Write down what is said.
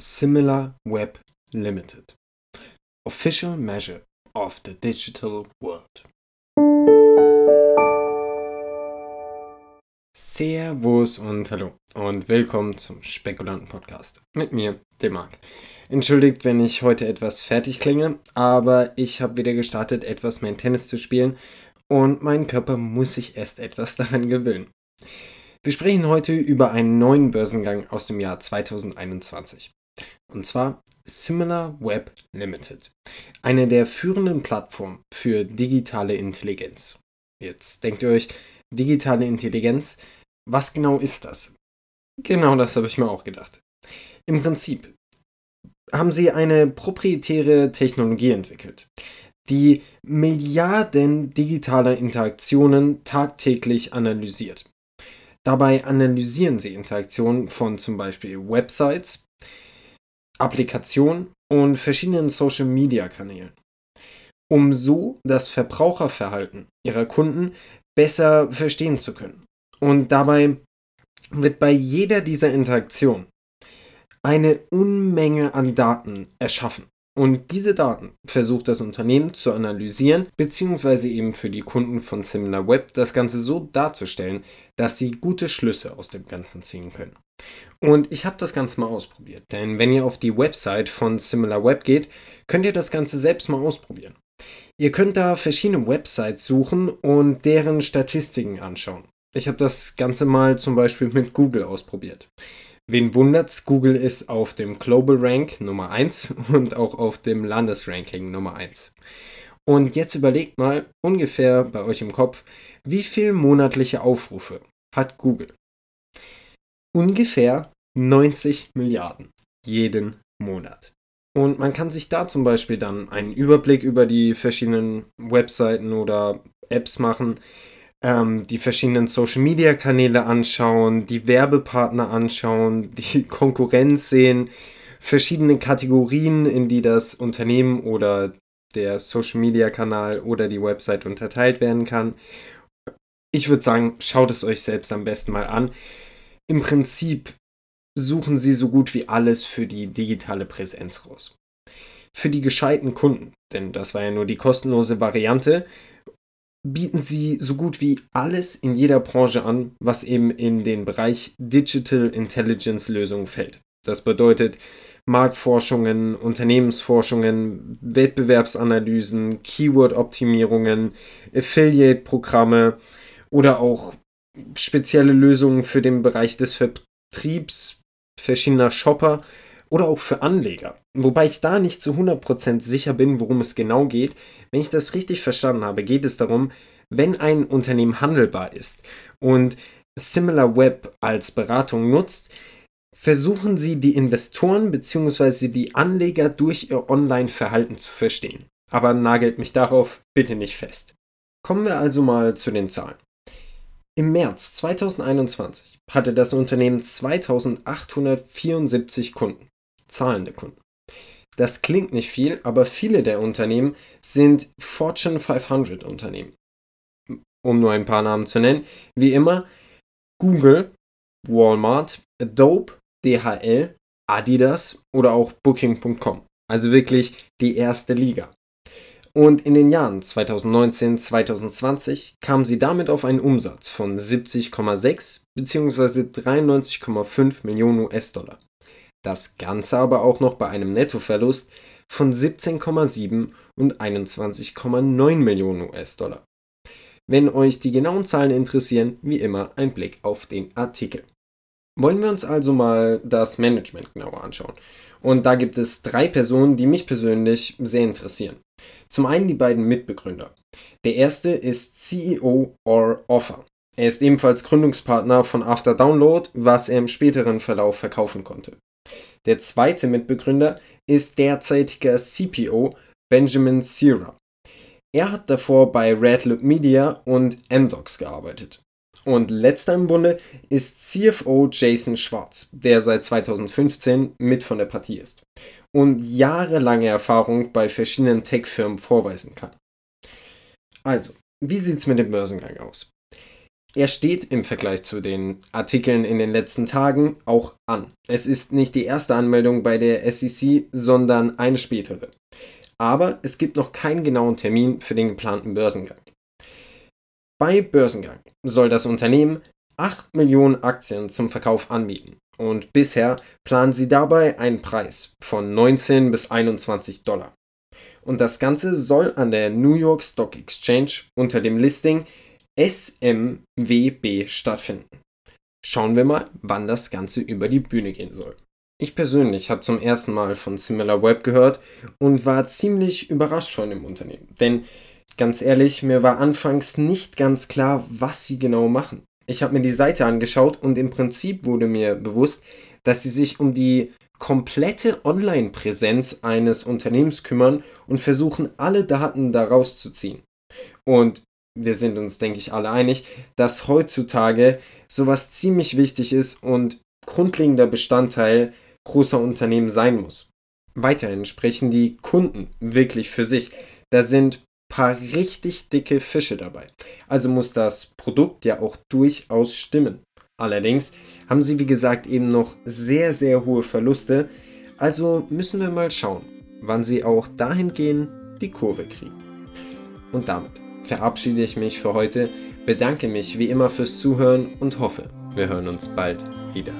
Similar Web Limited. Official measure of the digital world. Servus und hallo und willkommen zum Spekulanten-Podcast mit mir, dem Marc. Entschuldigt, wenn ich heute etwas fertig klinge, aber ich habe wieder gestartet, etwas mehr Tennis zu spielen und mein Körper muss sich erst etwas daran gewöhnen. Wir sprechen heute über einen neuen Börsengang aus dem Jahr 2021. Und zwar Similar Web Limited, eine der führenden Plattformen für digitale Intelligenz. Jetzt denkt ihr euch, digitale Intelligenz, was genau ist das? Genau das habe ich mir auch gedacht. Im Prinzip haben sie eine proprietäre Technologie entwickelt, die Milliarden digitaler Interaktionen tagtäglich analysiert. Dabei analysieren sie Interaktionen von zum Beispiel Websites, Applikationen und verschiedenen Social-Media-Kanälen, um so das Verbraucherverhalten ihrer Kunden besser verstehen zu können. Und dabei wird bei jeder dieser Interaktionen eine Unmenge an Daten erschaffen. Und diese Daten versucht das Unternehmen zu analysieren, beziehungsweise eben für die Kunden von SimilarWeb das Ganze so darzustellen, dass sie gute Schlüsse aus dem Ganzen ziehen können. Und ich habe das Ganze mal ausprobiert, denn wenn ihr auf die Website von SimilarWeb geht, könnt ihr das Ganze selbst mal ausprobieren. Ihr könnt da verschiedene Websites suchen und deren Statistiken anschauen. Ich habe das Ganze mal zum Beispiel mit Google ausprobiert. Wen wundert's, Google ist auf dem Global Rank Nummer 1 und auch auf dem Landesranking Nummer 1. Und jetzt überlegt mal ungefähr bei euch im Kopf, wie viel monatliche Aufrufe hat Google? Ungefähr 90 Milliarden jeden Monat. Und man kann sich da zum Beispiel dann einen Überblick über die verschiedenen Webseiten oder Apps machen, ähm, die verschiedenen Social-Media-Kanäle anschauen, die Werbepartner anschauen, die Konkurrenz sehen, verschiedene Kategorien, in die das Unternehmen oder der Social-Media-Kanal oder die Website unterteilt werden kann. Ich würde sagen, schaut es euch selbst am besten mal an. Im Prinzip suchen sie so gut wie alles für die digitale Präsenz raus. Für die gescheiten Kunden, denn das war ja nur die kostenlose Variante, bieten sie so gut wie alles in jeder Branche an, was eben in den Bereich Digital Intelligence Lösungen fällt. Das bedeutet Marktforschungen, Unternehmensforschungen, Wettbewerbsanalysen, Keyword-Optimierungen, Affiliate-Programme oder auch spezielle Lösungen für den Bereich des Vertriebs verschiedener Shopper oder auch für Anleger. Wobei ich da nicht zu 100% sicher bin, worum es genau geht. Wenn ich das richtig verstanden habe, geht es darum, wenn ein Unternehmen handelbar ist und SimilarWeb als Beratung nutzt, versuchen sie die Investoren bzw. die Anleger durch ihr Online-Verhalten zu verstehen. Aber nagelt mich darauf bitte nicht fest. Kommen wir also mal zu den Zahlen. Im März 2021 hatte das Unternehmen 2874 Kunden zahlende Kunden. Das klingt nicht viel, aber viele der Unternehmen sind Fortune 500 Unternehmen. Um nur ein paar Namen zu nennen, wie immer Google, Walmart, Adobe, DHL, Adidas oder auch Booking.com. Also wirklich die erste Liga. Und in den Jahren 2019, 2020 kam sie damit auf einen Umsatz von 70,6 bzw. 93,5 Millionen US-Dollar. Das Ganze aber auch noch bei einem Nettoverlust von 17,7 und 21,9 Millionen US-Dollar. Wenn euch die genauen Zahlen interessieren, wie immer ein Blick auf den Artikel. Wollen wir uns also mal das Management genauer anschauen. Und da gibt es drei Personen, die mich persönlich sehr interessieren. Zum einen die beiden Mitbegründer. Der erste ist CEO or Offer. Er ist ebenfalls Gründungspartner von After Download, was er im späteren Verlauf verkaufen konnte. Der zweite Mitbegründer ist derzeitiger CPO Benjamin Sierra. Er hat davor bei Redloop Media und Mdocs gearbeitet. Und letzter im Bunde ist CFO Jason Schwarz, der seit 2015 mit von der Partie ist und jahrelange Erfahrung bei verschiedenen Tech-Firmen vorweisen kann. Also, wie sieht es mit dem Börsengang aus? Er steht im Vergleich zu den Artikeln in den letzten Tagen auch an. Es ist nicht die erste Anmeldung bei der SEC, sondern eine spätere. Aber es gibt noch keinen genauen Termin für den geplanten Börsengang. Bei Börsengang soll das Unternehmen 8 Millionen Aktien zum Verkauf anbieten und bisher planen sie dabei einen Preis von 19 bis 21 Dollar. Und das Ganze soll an der New York Stock Exchange unter dem Listing SMWB stattfinden. Schauen wir mal, wann das Ganze über die Bühne gehen soll. Ich persönlich habe zum ersten Mal von SimilarWeb gehört und war ziemlich überrascht von dem Unternehmen. Denn ganz ehrlich, mir war anfangs nicht ganz klar, was sie genau machen. Ich habe mir die Seite angeschaut und im Prinzip wurde mir bewusst, dass sie sich um die komplette Online-Präsenz eines Unternehmens kümmern und versuchen, alle Daten daraus zu ziehen. Und wir sind uns, denke ich, alle einig, dass heutzutage sowas ziemlich wichtig ist und grundlegender Bestandteil großer Unternehmen sein muss. Weiterhin sprechen die Kunden wirklich für sich. Da sind paar richtig dicke Fische dabei. Also muss das Produkt ja auch durchaus stimmen. Allerdings haben sie, wie gesagt, eben noch sehr, sehr hohe Verluste. Also müssen wir mal schauen, wann sie auch dahingehend die Kurve kriegen. Und damit verabschiede ich mich für heute, bedanke mich wie immer fürs Zuhören und hoffe, wir hören uns bald wieder.